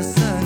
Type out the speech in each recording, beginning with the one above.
coração.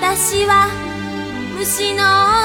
私は虫の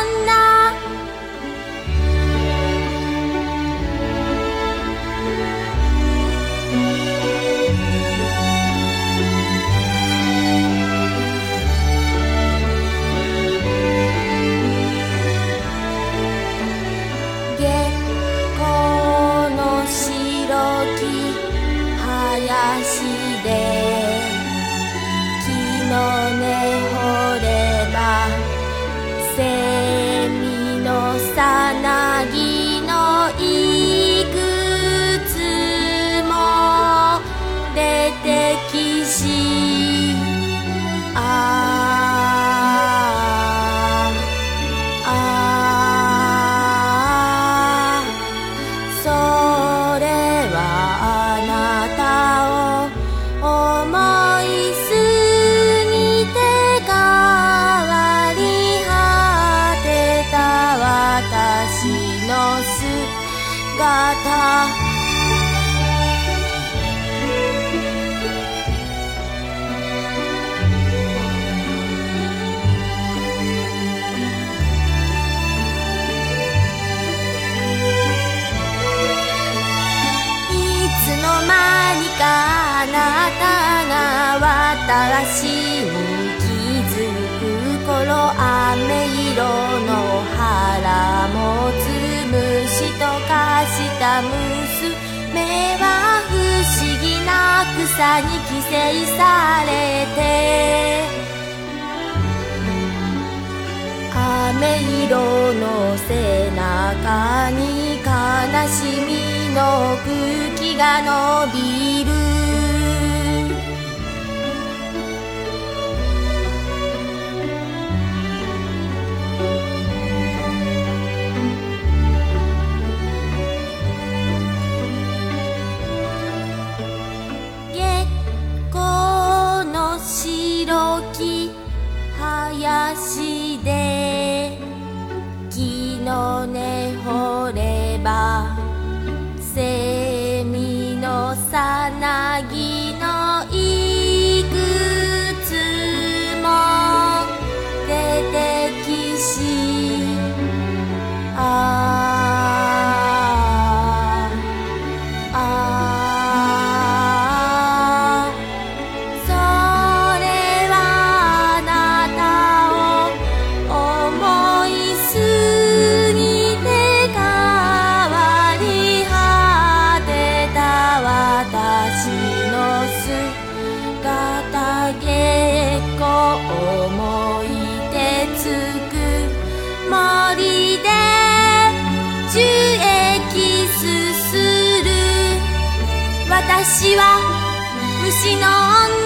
あに気づく頃雨色の腹もつむしとかした娘は不思議な草に寄生されて。雨色の背中に悲しみの空きが伸びる。林で木の根私は虫の女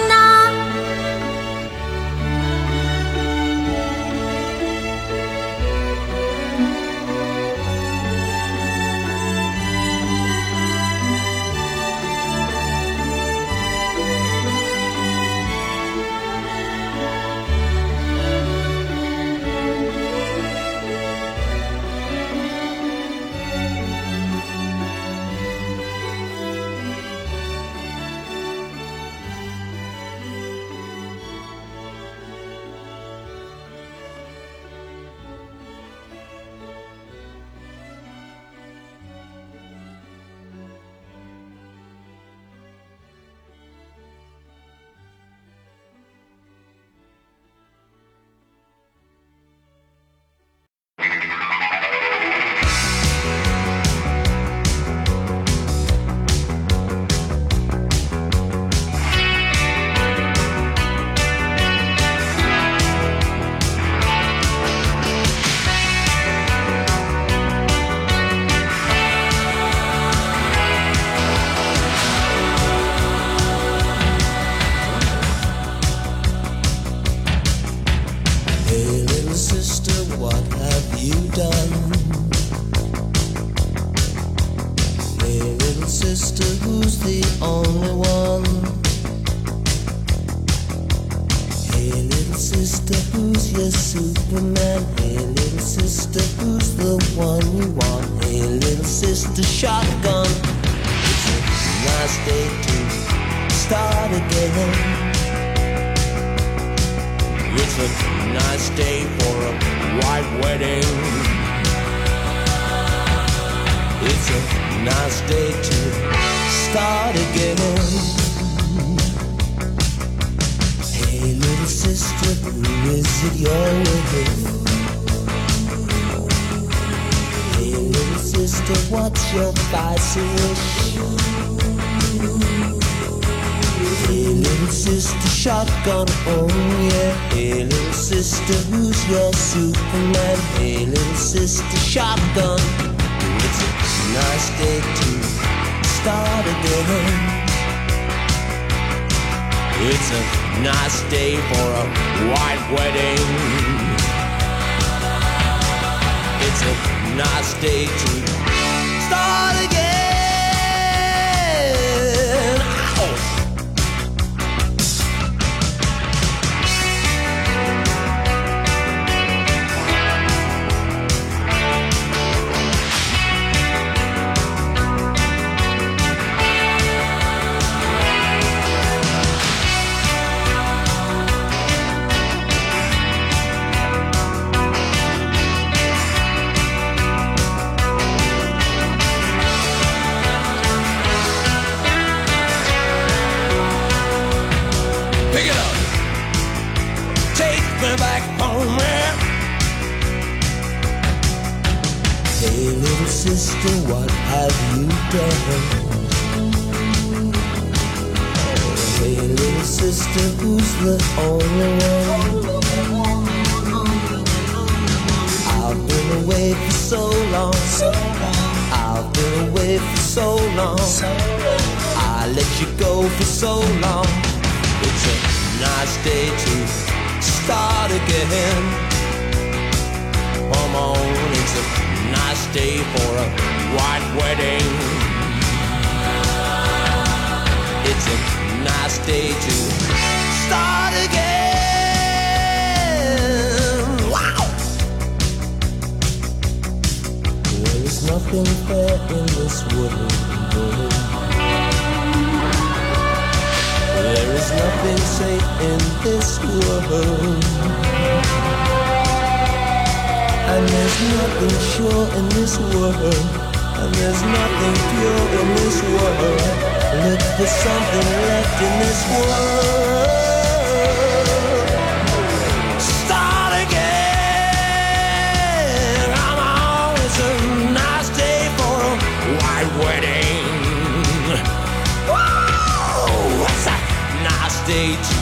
again. It's a nice day for a white wedding. It's a nice day to start again. Hey, little sister, who is it you're with? Hey, little sister, what's your spicy wish? Hey, little sister, shotgun, oh yeah. Hey, little sister, who's your Superman? Hey, little sister, shotgun. It's a nice day to start again. It's a nice day for a white wedding. It's a nice day to start again. Sister, who's the only one? I've been away for so long. I've been away for so long. I let you go for so long. It's a nice day to start again. Come on, it's a nice day for a white wedding. Nothing fair in this world. There is nothing safe in this world. And there's nothing sure in this world. And there's nothing pure in this world. Look for something left in this world. age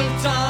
挣扎。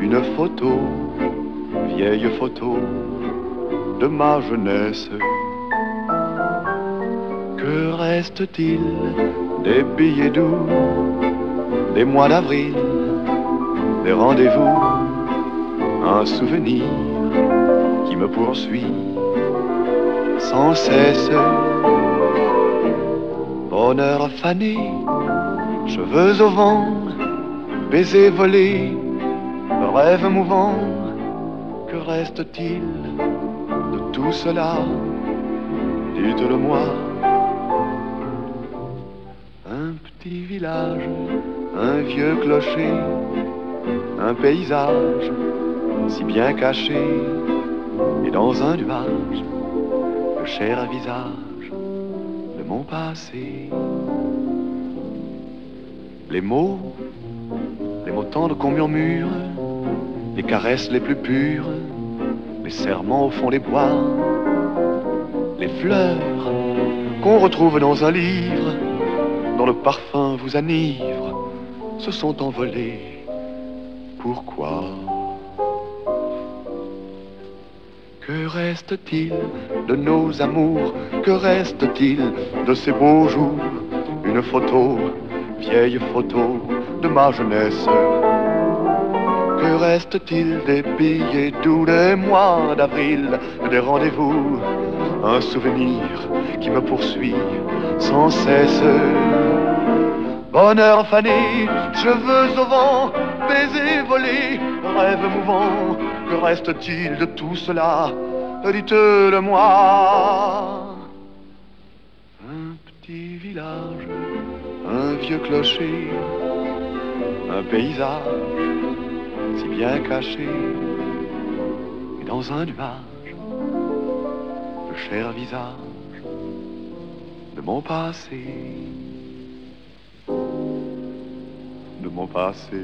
Une photo, vieille photo de ma jeunesse. Que reste-t-il des billets doux, des mois d'avril, des rendez-vous, un souvenir qui me poursuit sans cesse. Bonheur fané, cheveux au vent, baisers volés rêve mouvant, que reste-t-il de tout cela? Dites-le-moi. Un petit village, un vieux clocher, un paysage si bien caché, et dans un nuage, le cher visage de mon passé. Les mots, les mots tendres qu'on murmure, les caresses les plus pures, les serments au fond des bois, les fleurs qu'on retrouve dans un livre, dont le parfum vous enivre, se sont envolés. Pourquoi? Que reste-t-il de nos amours? Que reste-t-il de ces beaux jours? Une photo, vieille photo de ma jeunesse que reste-t-il des billets doux des mois d'avril, des rendez-vous Un souvenir qui me poursuit sans cesse. Bonheur fané, cheveux au vent, baiser volé, rêve mouvant, que reste-t-il de tout cela Dites-le-moi. Un petit village, un vieux clocher, un paysage si bien caché, et dans un nuage, le cher visage de mon passé, de mon passé.